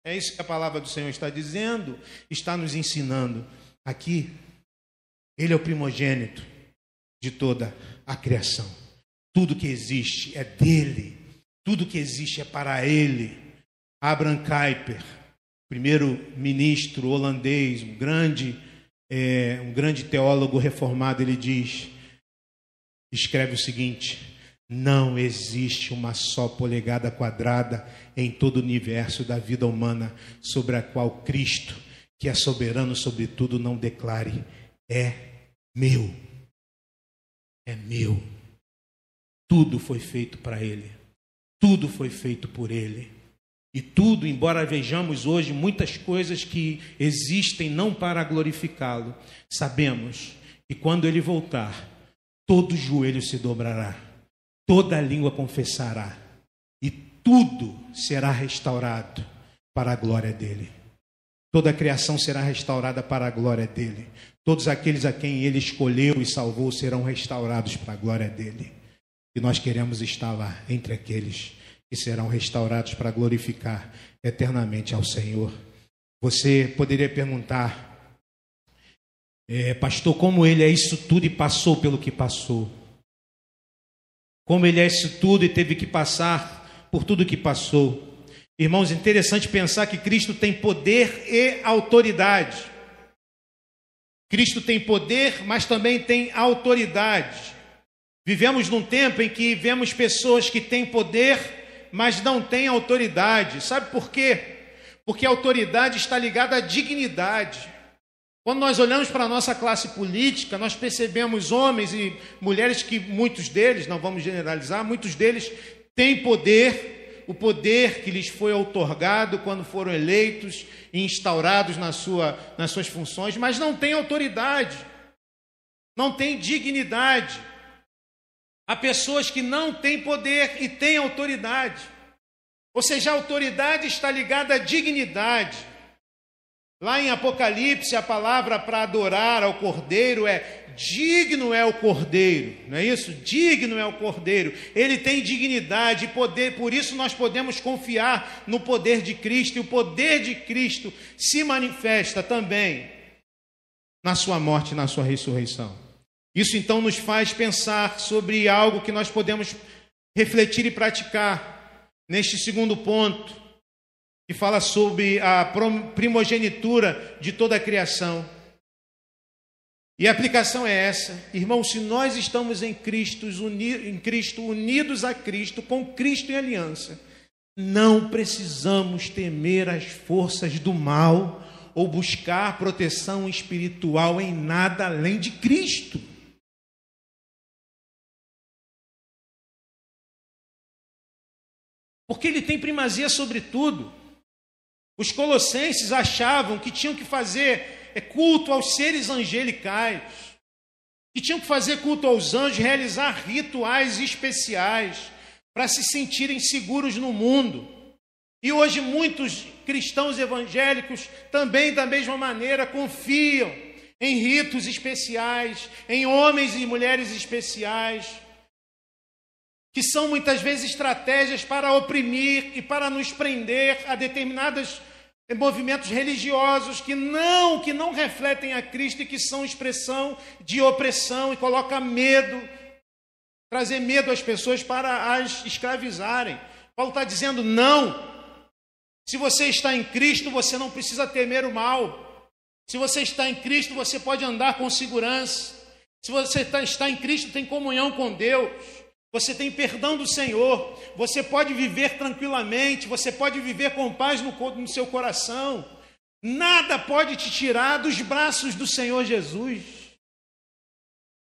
É isso que a palavra do Senhor está dizendo, está nos ensinando. Aqui, Ele é o primogênito de toda a criação. Tudo que existe é dele, tudo que existe é para Ele. Abraham Kuyper, primeiro ministro holandês, um grande, é, um grande teólogo reformado, ele diz, escreve o seguinte: não existe uma só polegada quadrada em todo o universo da vida humana sobre a qual Cristo, que é soberano sobre tudo, não declare: é meu. É meu. Tudo foi feito para Ele. Tudo foi feito por Ele. E tudo, embora vejamos hoje muitas coisas que existem não para glorificá-lo, sabemos que quando Ele voltar, todo joelho se dobrará toda língua confessará, e tudo será restaurado para a glória dele. Toda a criação será restaurada para a glória dele. Todos aqueles a quem ele escolheu e salvou serão restaurados para a glória dele. E nós queremos estar lá entre aqueles que serão restaurados para glorificar eternamente ao Senhor. Você poderia perguntar, é, pastor, como ele é isso tudo e passou pelo que passou? como ele é isso tudo e teve que passar por tudo que passou. Irmãos, interessante pensar que Cristo tem poder e autoridade. Cristo tem poder, mas também tem autoridade. Vivemos num tempo em que vemos pessoas que têm poder, mas não têm autoridade. Sabe por quê? Porque a autoridade está ligada à dignidade. Quando nós olhamos para a nossa classe política, nós percebemos homens e mulheres que muitos deles, não vamos generalizar, muitos deles têm poder, o poder que lhes foi outorgado quando foram eleitos e instaurados na sua, nas suas funções, mas não têm autoridade, não têm dignidade. Há pessoas que não têm poder e têm autoridade. Ou seja, a autoridade está ligada à dignidade. Lá em Apocalipse, a palavra para adorar ao Cordeiro é digno é o Cordeiro, não é isso? Digno é o Cordeiro. Ele tem dignidade e poder, por isso nós podemos confiar no poder de Cristo, e o poder de Cristo se manifesta também na sua morte na sua ressurreição. Isso então nos faz pensar sobre algo que nós podemos refletir e praticar neste segundo ponto que fala sobre a primogenitura de toda a criação. E a aplicação é essa, irmão, se nós estamos em Cristo, em Cristo, unidos a Cristo, com Cristo em aliança, não precisamos temer as forças do mal ou buscar proteção espiritual em nada além de Cristo. Porque ele tem primazia sobre tudo. Os colossenses achavam que tinham que fazer é, culto aos seres angelicais, que tinham que fazer culto aos anjos, realizar rituais especiais para se sentirem seguros no mundo. E hoje muitos cristãos evangélicos também da mesma maneira confiam em ritos especiais, em homens e mulheres especiais, que são muitas vezes estratégias para oprimir e para nos prender a determinados movimentos religiosos que não, que não refletem a Cristo e que são expressão de opressão e coloca medo, trazer medo às pessoas para as escravizarem. Paulo está dizendo não. Se você está em Cristo, você não precisa temer o mal. Se você está em Cristo, você pode andar com segurança. Se você tá, está em Cristo, tem comunhão com Deus. Você tem perdão do Senhor. Você pode viver tranquilamente. Você pode viver com paz no, no seu coração. Nada pode te tirar dos braços do Senhor Jesus.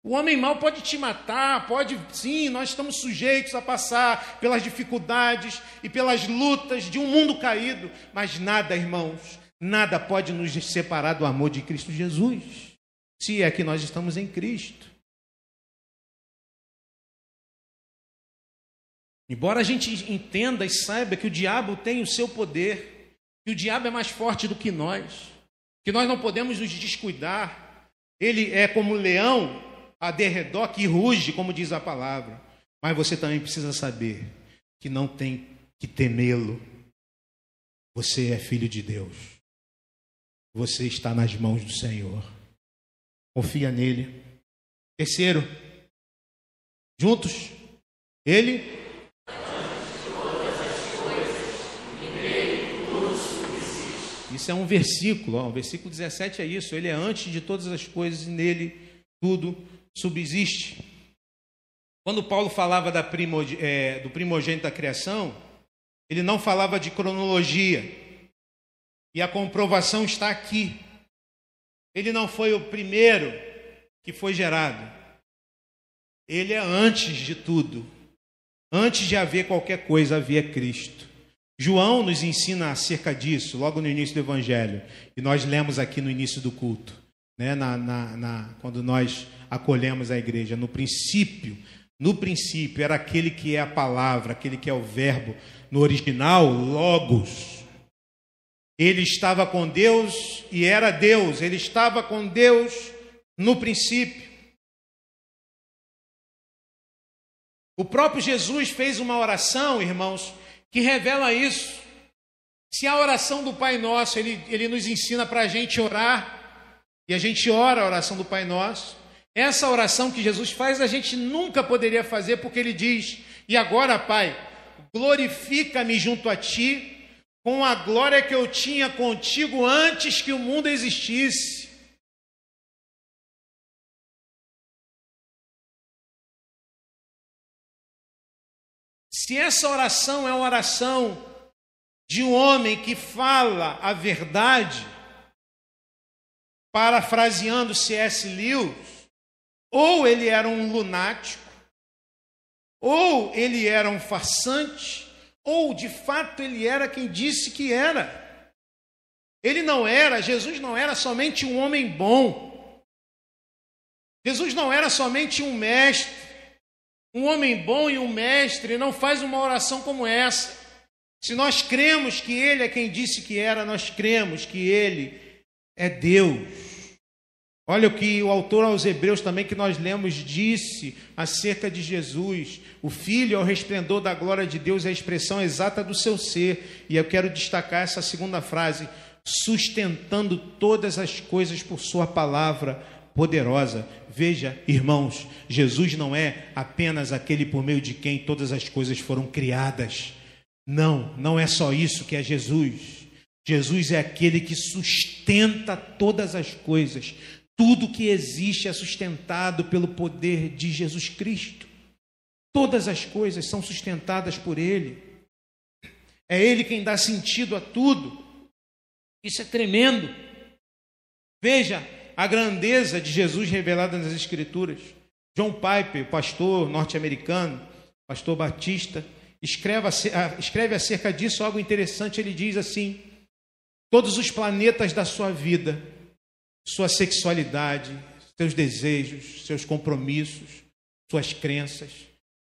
O homem mau pode te matar, pode sim, nós estamos sujeitos a passar pelas dificuldades e pelas lutas de um mundo caído, mas nada, irmãos, nada pode nos separar do amor de Cristo Jesus, se é que nós estamos em Cristo. Embora a gente entenda e saiba que o diabo tem o seu poder, que o diabo é mais forte do que nós, que nós não podemos nos descuidar, ele é como leão a derredor que ruge, como diz a palavra. Mas você também precisa saber que não tem que temê-lo. Você é filho de Deus. Você está nas mãos do Senhor. Confia nele. Terceiro, juntos, ele Isso é um versículo, ó, o versículo 17 é isso. Ele é antes de todas as coisas e nele tudo subsiste. Quando Paulo falava da é, do primogênito da criação, ele não falava de cronologia. E a comprovação está aqui. Ele não foi o primeiro que foi gerado. Ele é antes de tudo. Antes de haver qualquer coisa, havia Cristo. João nos ensina acerca disso, logo no início do Evangelho. E nós lemos aqui no início do culto, né? na, na, na quando nós acolhemos a igreja. No princípio, no princípio era aquele que é a palavra, aquele que é o verbo. No original, logos. Ele estava com Deus e era Deus. Ele estava com Deus no princípio. O próprio Jesus fez uma oração, irmãos, que revela isso. Se a oração do Pai Nosso, ele, ele nos ensina para a gente orar, e a gente ora a oração do Pai Nosso, essa oração que Jesus faz, a gente nunca poderia fazer, porque ele diz: E agora, Pai, glorifica-me junto a ti, com a glória que eu tinha contigo antes que o mundo existisse. Se essa oração é uma oração de um homem que fala a verdade, parafraseando C.S. Lewis, ou ele era um lunático, ou ele era um farsante, ou de fato ele era quem disse que era. Ele não era, Jesus não era somente um homem bom. Jesus não era somente um mestre. Um homem bom e um mestre não faz uma oração como essa. Se nós cremos que ele é quem disse que era, nós cremos que ele é Deus. Olha o que o autor aos Hebreus também que nós lemos disse acerca de Jesus. O Filho o resplendor da glória de Deus, é a expressão exata do seu ser. E eu quero destacar essa segunda frase: sustentando todas as coisas por sua palavra poderosa. Veja, irmãos, Jesus não é apenas aquele por meio de quem todas as coisas foram criadas. Não, não é só isso que é Jesus. Jesus é aquele que sustenta todas as coisas tudo que existe é sustentado pelo poder de Jesus Cristo. Todas as coisas são sustentadas por Ele. É Ele quem dá sentido a tudo. Isso é tremendo. Veja a grandeza de Jesus revelada nas Escrituras. John Piper, pastor norte-americano, pastor batista, escreve, acerca disso algo interessante. Ele diz assim: Todos os planetas da sua vida sua sexualidade, seus desejos, seus compromissos, suas crenças,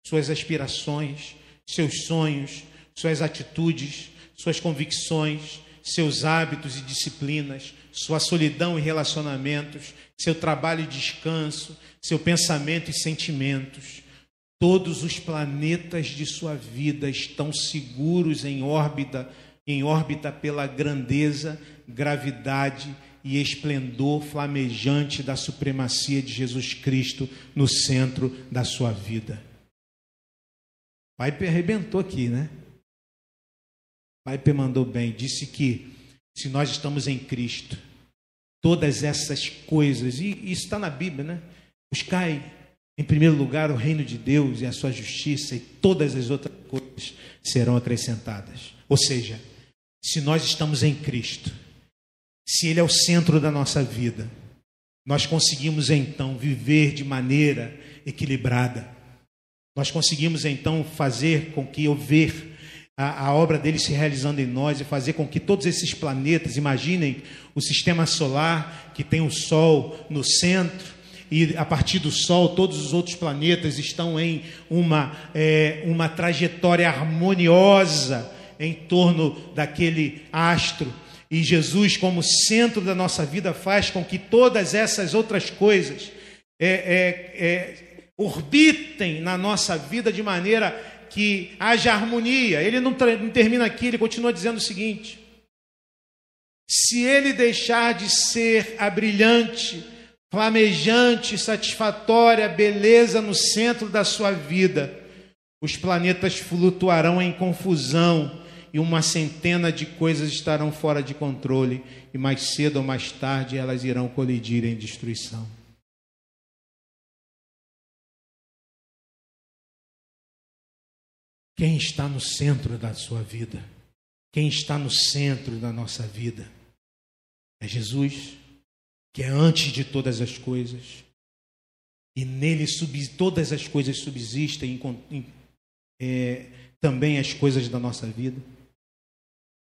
suas aspirações, seus sonhos, suas atitudes, suas convicções, seus hábitos e disciplinas, sua solidão e relacionamentos, seu trabalho e descanso, seu pensamento e sentimentos. Todos os planetas de sua vida estão seguros em órbita, em órbita pela grandeza, gravidade e esplendor flamejante da supremacia de Jesus Cristo no centro da sua vida. Pai arrebentou aqui, né? Pai mandou bem, disse que se nós estamos em Cristo, todas essas coisas, e isso está na Bíblia, né? Buscai em primeiro lugar o reino de Deus e a sua justiça, e todas as outras coisas serão acrescentadas. Ou seja, se nós estamos em Cristo, se Ele é o centro da nossa vida, nós conseguimos então viver de maneira equilibrada. Nós conseguimos então fazer com que eu ver a, a, obra dele se realizando em nós e fazer com que todos esses planetas, imaginem o sistema solar que tem o Sol no centro, e a partir do Sol todos os outros planetas estão em uma, é, uma trajetória harmoniosa em torno daquele astro. E Jesus, como centro da nossa vida, faz com que todas essas outras coisas é, é, é, orbitem na nossa vida de maneira que haja harmonia. Ele não, não termina aqui, ele continua dizendo o seguinte: se ele deixar de ser a brilhante, flamejante, satisfatória beleza no centro da sua vida, os planetas flutuarão em confusão e uma centena de coisas estarão fora de controle, e mais cedo ou mais tarde elas irão colidir em destruição. Quem está no centro da sua vida? Quem está no centro da nossa vida? É Jesus, que é antes de todas as coisas. E nele todas as coisas subsistem, é, também as coisas da nossa vida.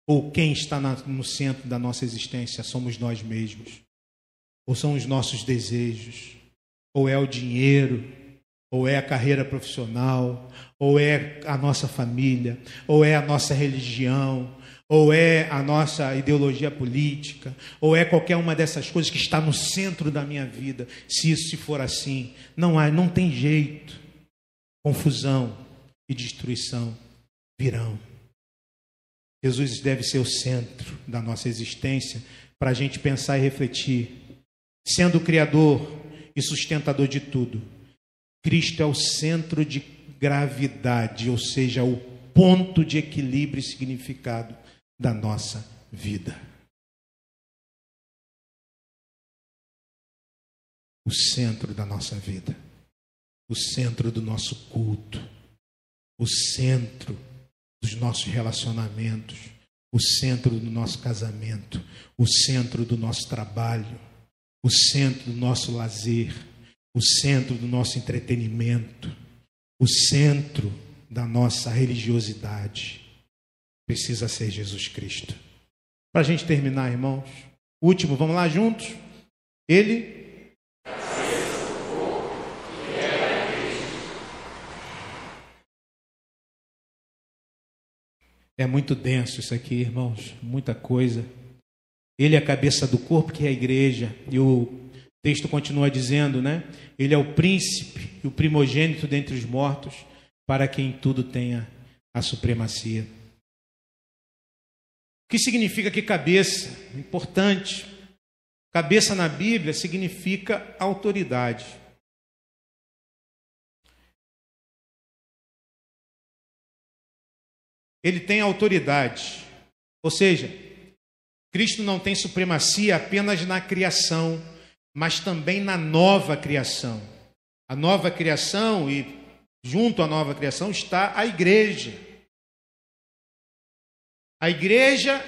Ou quem está na, no centro da nossa existência somos nós mesmos? Ou são os nossos desejos? Ou é o dinheiro? Ou é a carreira profissional? Ou é a nossa família? Ou é a nossa religião? Ou é a nossa ideologia política? Ou é qualquer uma dessas coisas que está no centro da minha vida? Se isso se for assim, não há, não tem jeito. Confusão e destruição virão. Jesus deve ser o centro da nossa existência para a gente pensar e refletir. Sendo o Criador e sustentador de tudo, Cristo é o centro de gravidade, ou seja, o ponto de equilíbrio e significado da nossa vida. O centro da nossa vida, o centro do nosso culto, o centro dos nossos relacionamentos, o centro do nosso casamento, o centro do nosso trabalho, o centro do nosso lazer, o centro do nosso entretenimento, o centro da nossa religiosidade. Precisa ser Jesus Cristo. Para a gente terminar, irmãos, último, vamos lá juntos? Ele É muito denso isso aqui, irmãos, muita coisa. Ele é a cabeça do corpo, que é a igreja, e o texto continua dizendo, né? Ele é o príncipe e o primogênito dentre os mortos, para quem tudo tenha a supremacia. O que significa que cabeça? Importante. Cabeça na Bíblia significa autoridade. ele tem autoridade. Ou seja, Cristo não tem supremacia apenas na criação, mas também na nova criação. A nova criação e junto à nova criação está a igreja. A igreja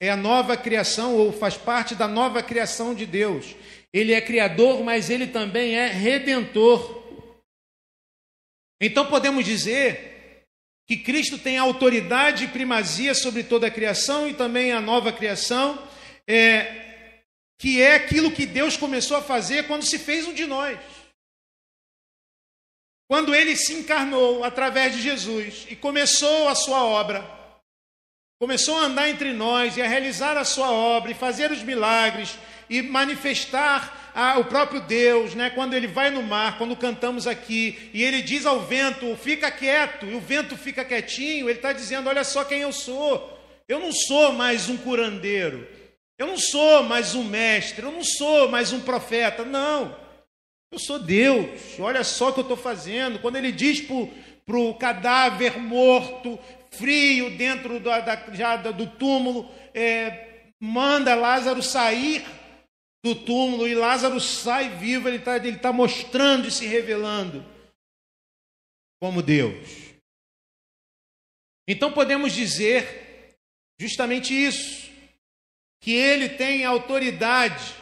é a nova criação ou faz parte da nova criação de Deus. Ele é criador, mas ele também é redentor. Então podemos dizer que Cristo tem autoridade e primazia sobre toda a criação e também a nova criação, é, que é aquilo que Deus começou a fazer quando se fez um de nós. Quando ele se encarnou através de Jesus e começou a sua obra, começou a andar entre nós e a realizar a sua obra e fazer os milagres e manifestar o próprio Deus, né, quando ele vai no mar, quando cantamos aqui, e ele diz ao vento: fica quieto, e o vento fica quietinho, ele está dizendo: olha só quem eu sou. Eu não sou mais um curandeiro, eu não sou mais um mestre, eu não sou mais um profeta, não. Eu sou Deus, olha só o que eu estou fazendo. Quando ele diz para o cadáver morto, frio, dentro da, da, já do túmulo, é, manda Lázaro sair do túmulo e Lázaro sai vivo, ele está ele tá mostrando e se revelando como Deus. Então podemos dizer justamente isso, que ele tem autoridade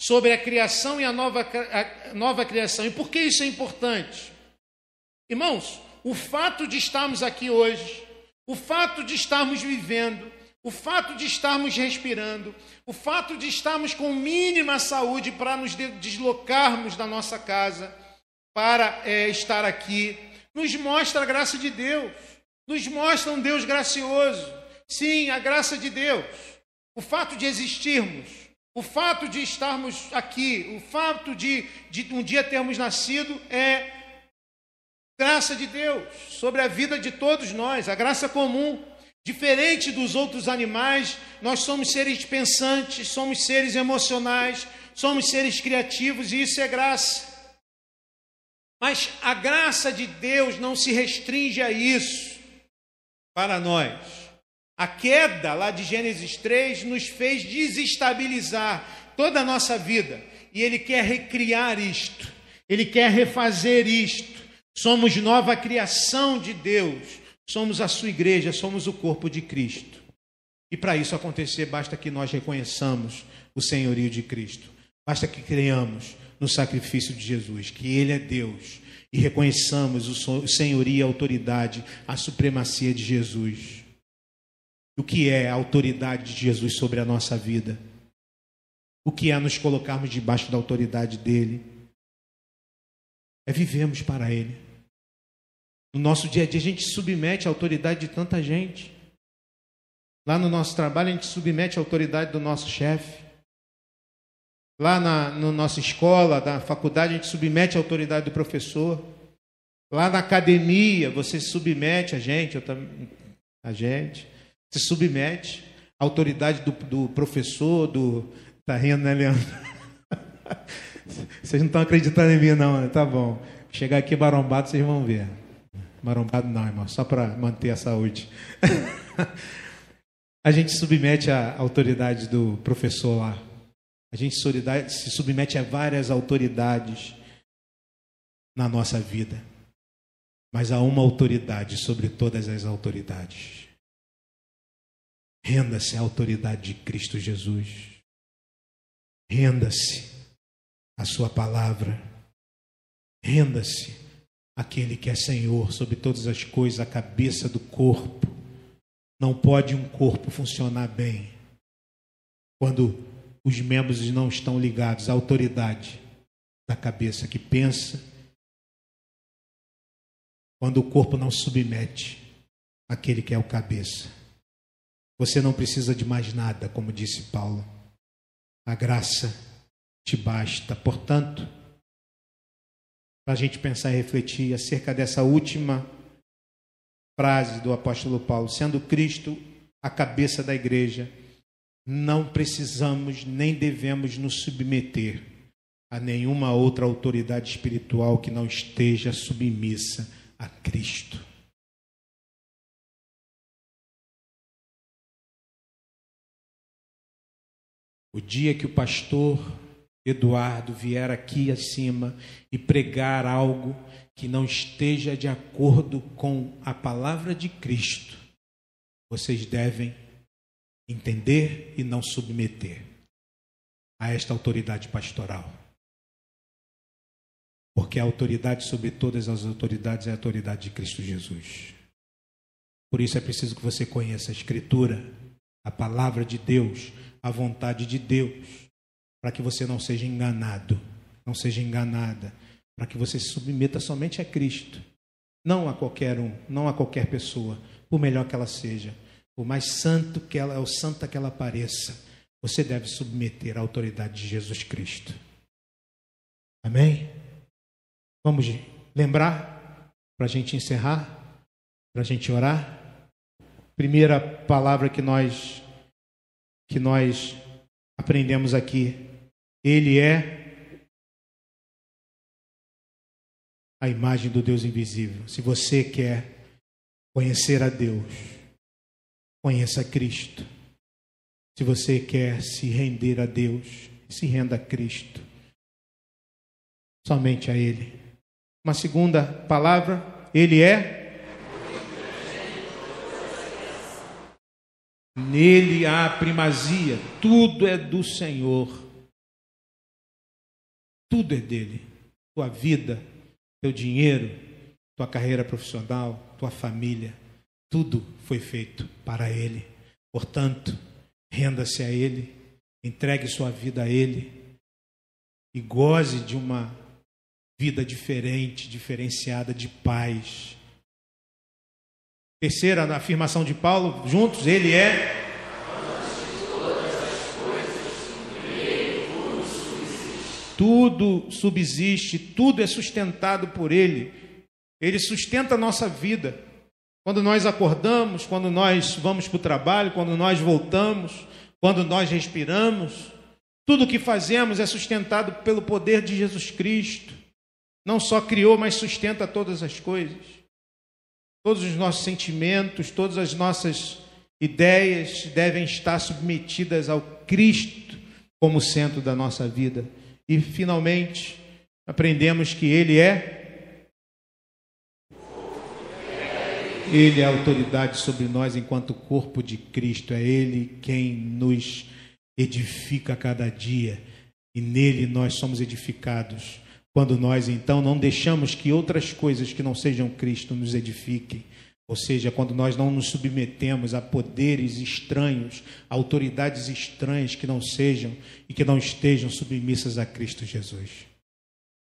sobre a criação e a nova, a nova criação. E por que isso é importante? Irmãos, o fato de estarmos aqui hoje, o fato de estarmos vivendo, o fato de estarmos respirando, o fato de estarmos com mínima saúde para nos deslocarmos da nossa casa para é, estar aqui, nos mostra a graça de Deus, nos mostra um Deus gracioso. Sim, a graça de Deus. O fato de existirmos, o fato de estarmos aqui, o fato de, de um dia termos nascido é graça de Deus sobre a vida de todos nós, a graça comum. Diferente dos outros animais, nós somos seres pensantes, somos seres emocionais, somos seres criativos e isso é graça. Mas a graça de Deus não se restringe a isso para nós. A queda lá de Gênesis 3 nos fez desestabilizar toda a nossa vida e Ele quer recriar isto, Ele quer refazer isto. Somos nova criação de Deus, somos a sua igreja, somos o corpo de Cristo. E para isso acontecer, basta que nós reconheçamos o senhorio de Cristo, basta que creiamos no sacrifício de Jesus, que Ele é Deus, e reconheçamos o senhorio a autoridade, a supremacia de Jesus. O que é a autoridade de Jesus sobre a nossa vida? O que é nos colocarmos debaixo da autoridade dele? É vivemos para ele. No nosso dia a dia, a gente submete a autoridade de tanta gente. Lá no nosso trabalho, a gente submete a autoridade do nosso chefe. Lá na no nossa escola, na faculdade, a gente submete a autoridade do professor. Lá na academia, você submete a gente, eu a gente, se submete à autoridade do, do professor, do. Tá rindo, né, Leandro? <laughs> Vocês não estão acreditando em mim, não, né? tá bom. Chegar aqui barombado, vocês vão ver. Marombado não, irmão, só para manter a saúde. <laughs> a gente submete a autoridade do professor lá. A gente se submete a várias autoridades na nossa vida. Mas há uma autoridade sobre todas as autoridades. Renda-se à autoridade de Cristo Jesus. Renda-se à Sua palavra. Renda-se aquele que é Senhor sobre todas as coisas, a cabeça do corpo. Não pode um corpo funcionar bem quando os membros não estão ligados à autoridade da cabeça que pensa, quando o corpo não submete àquele que é o cabeça. Você não precisa de mais nada, como disse Paulo. A graça te basta. Portanto, para a gente pensar e refletir acerca dessa última frase do apóstolo Paulo: sendo Cristo a cabeça da igreja, não precisamos nem devemos nos submeter a nenhuma outra autoridade espiritual que não esteja submissa a Cristo. O dia que o pastor Eduardo vier aqui acima e pregar algo que não esteja de acordo com a palavra de Cristo, vocês devem entender e não submeter a esta autoridade pastoral. Porque a autoridade sobre todas as autoridades é a autoridade de Cristo Jesus. Por isso é preciso que você conheça a Escritura, a palavra de Deus, a vontade de Deus para que você não seja enganado, não seja enganada, para que você se submeta somente a Cristo, não a qualquer um, não a qualquer pessoa, por melhor que ela seja, por mais santo que ela, ou santa que ela pareça, você deve submeter à autoridade de Jesus Cristo. Amém? Vamos lembrar para a gente encerrar, para a gente orar. Primeira palavra que nós que nós aprendemos aqui ele é a imagem do Deus invisível. Se você quer conhecer a Deus, conheça Cristo. Se você quer se render a Deus, se renda a Cristo. Somente a Ele. Uma segunda palavra, Ele é. Nele há primazia, tudo é do Senhor. Tudo é dele. Tua vida, teu dinheiro, tua carreira profissional, tua família, tudo foi feito para Ele. Portanto, renda-se a Ele, entregue sua vida a Ele e goze de uma vida diferente, diferenciada de paz. Terceira afirmação de Paulo, juntos, Ele é Tudo subsiste, tudo é sustentado por Ele. Ele sustenta a nossa vida. Quando nós acordamos, quando nós vamos para o trabalho, quando nós voltamos, quando nós respiramos, tudo o que fazemos é sustentado pelo poder de Jesus Cristo. Não só criou, mas sustenta todas as coisas. Todos os nossos sentimentos, todas as nossas ideias devem estar submetidas ao Cristo como centro da nossa vida. E finalmente, aprendemos que Ele é. Ele é a autoridade sobre nós enquanto corpo de Cristo. É Ele quem nos edifica a cada dia. E nele nós somos edificados. Quando nós então não deixamos que outras coisas que não sejam Cristo nos edifiquem. Ou seja, quando nós não nos submetemos a poderes estranhos, a autoridades estranhas que não sejam e que não estejam submissas a Cristo Jesus.